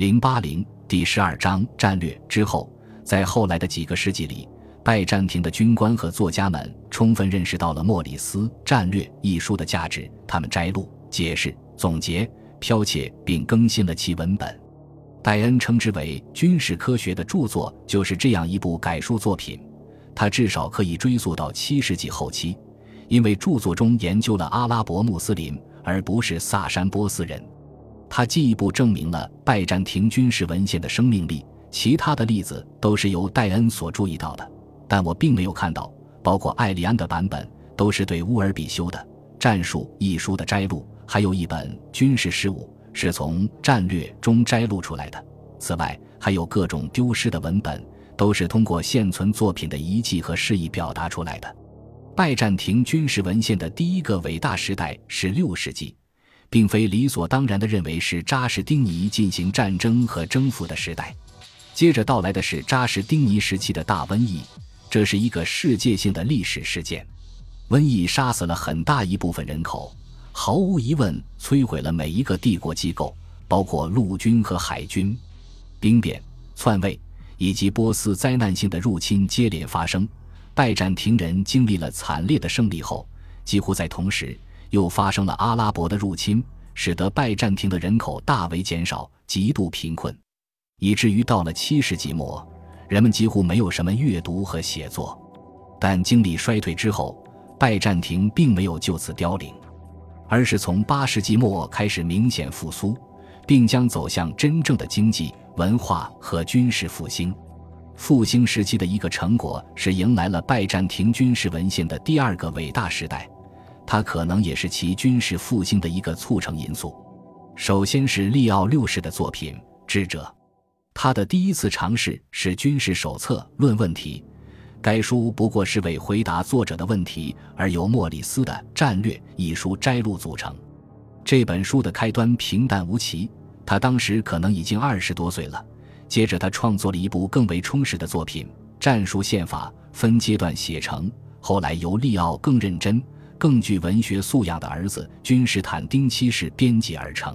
零八零第十二章战略之后，在后来的几个世纪里，拜占庭的军官和作家们充分认识到了《莫里斯战略》一书的价值，他们摘录、解释、总结、剽窃并更新了其文本。戴恩称之为军事科学的著作，就是这样一部改书作品。它至少可以追溯到七世纪后期，因为著作中研究了阿拉伯穆斯林，而不是萨珊波斯人。他进一步证明了拜占庭军事文献的生命力。其他的例子都是由戴恩所注意到的，但我并没有看到。包括艾利安的版本都是对乌尔比修的《战术》一书的摘录，还有一本《军事事务》是从《战略》中摘录出来的。此外，还有各种丢失的文本，都是通过现存作品的遗迹和示意表达出来的。拜占庭军事文献的第一个伟大时代是六世纪。并非理所当然地认为是扎什丁尼进行战争和征服的时代。接着到来的是扎什丁尼时期的大瘟疫，这是一个世界性的历史事件。瘟疫杀死了很大一部分人口，毫无疑问摧毁了每一个帝国机构，包括陆军和海军。兵变、篡位以及波斯灾难性的入侵接连发生。拜占庭人经历了惨烈的胜利后，几乎在同时。又发生了阿拉伯的入侵，使得拜占庭的人口大为减少，极度贫困，以至于到了七世纪末，人们几乎没有什么阅读和写作。但经历衰退之后，拜占庭并没有就此凋零，而是从八世纪末开始明显复苏，并将走向真正的经济、文化和军事复兴。复兴时期的一个成果是迎来了拜占庭军事文献的第二个伟大时代。它可能也是其军事复兴的一个促成因素。首先是利奥六世的作品《智者》，他的第一次尝试是军事手册《论问题》，该书不过是为回答作者的问题而由莫里斯的《战略》一书摘录组成。这本书的开端平淡无奇，他当时可能已经二十多岁了。接着他创作了一部更为充实的作品《战术宪法》，分阶段写成，后来由利奥更认真。更具文学素养的儿子君士坦丁七世编辑而成。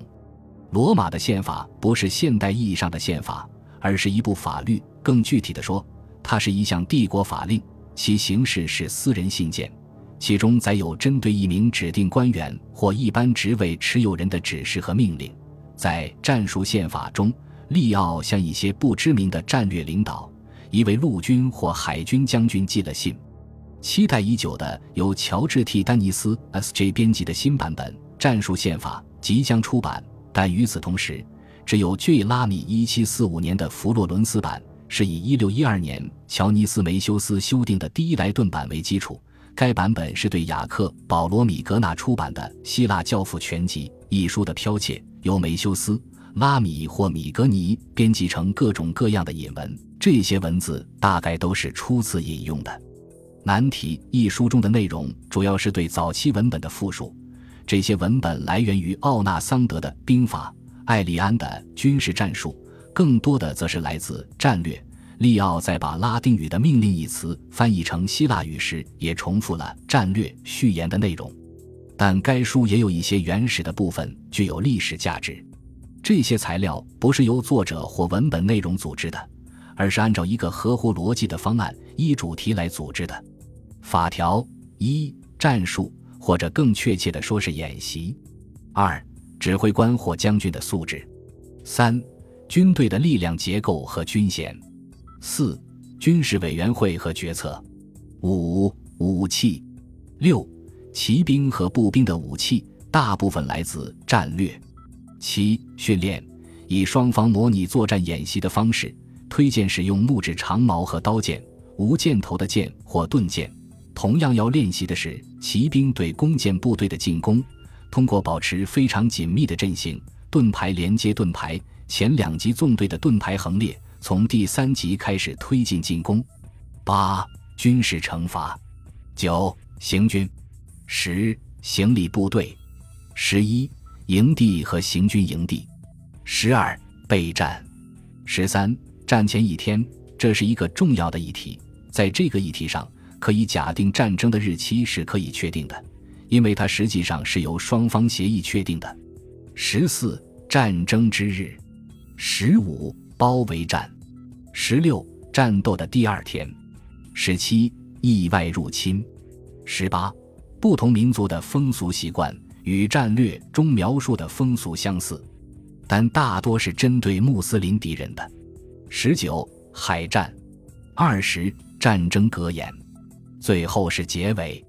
罗马的宪法不是现代意义上的宪法，而是一部法律。更具体的说，它是一项帝国法令，其形式是私人信件，其中载有针对一名指定官员或一般职位持有人的指示和命令。在战术宪法中，利奥向一些不知名的战略领导，一位陆军或海军将军寄了信。期待已久的由乔治 ·T· 丹尼斯 S.J. 编辑的新版本《战术宪法》即将出版，但与此同时，只有 J· 拉米1745年的佛罗伦斯版是以1612年乔尼斯·梅修斯修订的第一莱顿版为基础。该版本是对雅克·保罗·米格纳出版的《希腊教父全集》一书的剽窃，由梅修斯、拉米或米格尼编辑成各种各样的引文。这些文字大概都是初次引用的。难题一书中的内容主要是对早期文本的复述，这些文本来源于奥纳桑德的兵法、艾利安的军事战术，更多的则是来自战略。利奥在把拉丁语的命令一词翻译成希腊语时，也重复了战略序言的内容。但该书也有一些原始的部分具有历史价值。这些材料不是由作者或文本内容组织的，而是按照一个合乎逻辑的方案依主题来组织的。法条一：战术，或者更确切的说是演习；二、指挥官或将军的素质；三、军队的力量结构和军衔；四、军事委员会和决策；五、武器；六、骑兵和步兵的武器大部分来自战略；七、训练，以双方模拟作战演习的方式，推荐使用木质长矛和刀剑，无箭头的剑或盾剑。同样要练习的是骑兵对弓箭部队的进攻，通过保持非常紧密的阵型，盾牌连接盾牌，前两级纵队的盾牌横列，从第三级开始推进进攻。八、军事惩罚；九、行军；十、行李部队；十一、营地和行军营地；十二、备战；十三、战前一天。这是一个重要的议题，在这个议题上。可以假定战争的日期是可以确定的，因为它实际上是由双方协议确定的。十四战争之日，十五包围战，十六战斗的第二天，十七意外入侵，十八不同民族的风俗习惯与战略中描述的风俗相似，但大多是针对穆斯林敌人的。十九海战，二十战争格言，最后是结尾。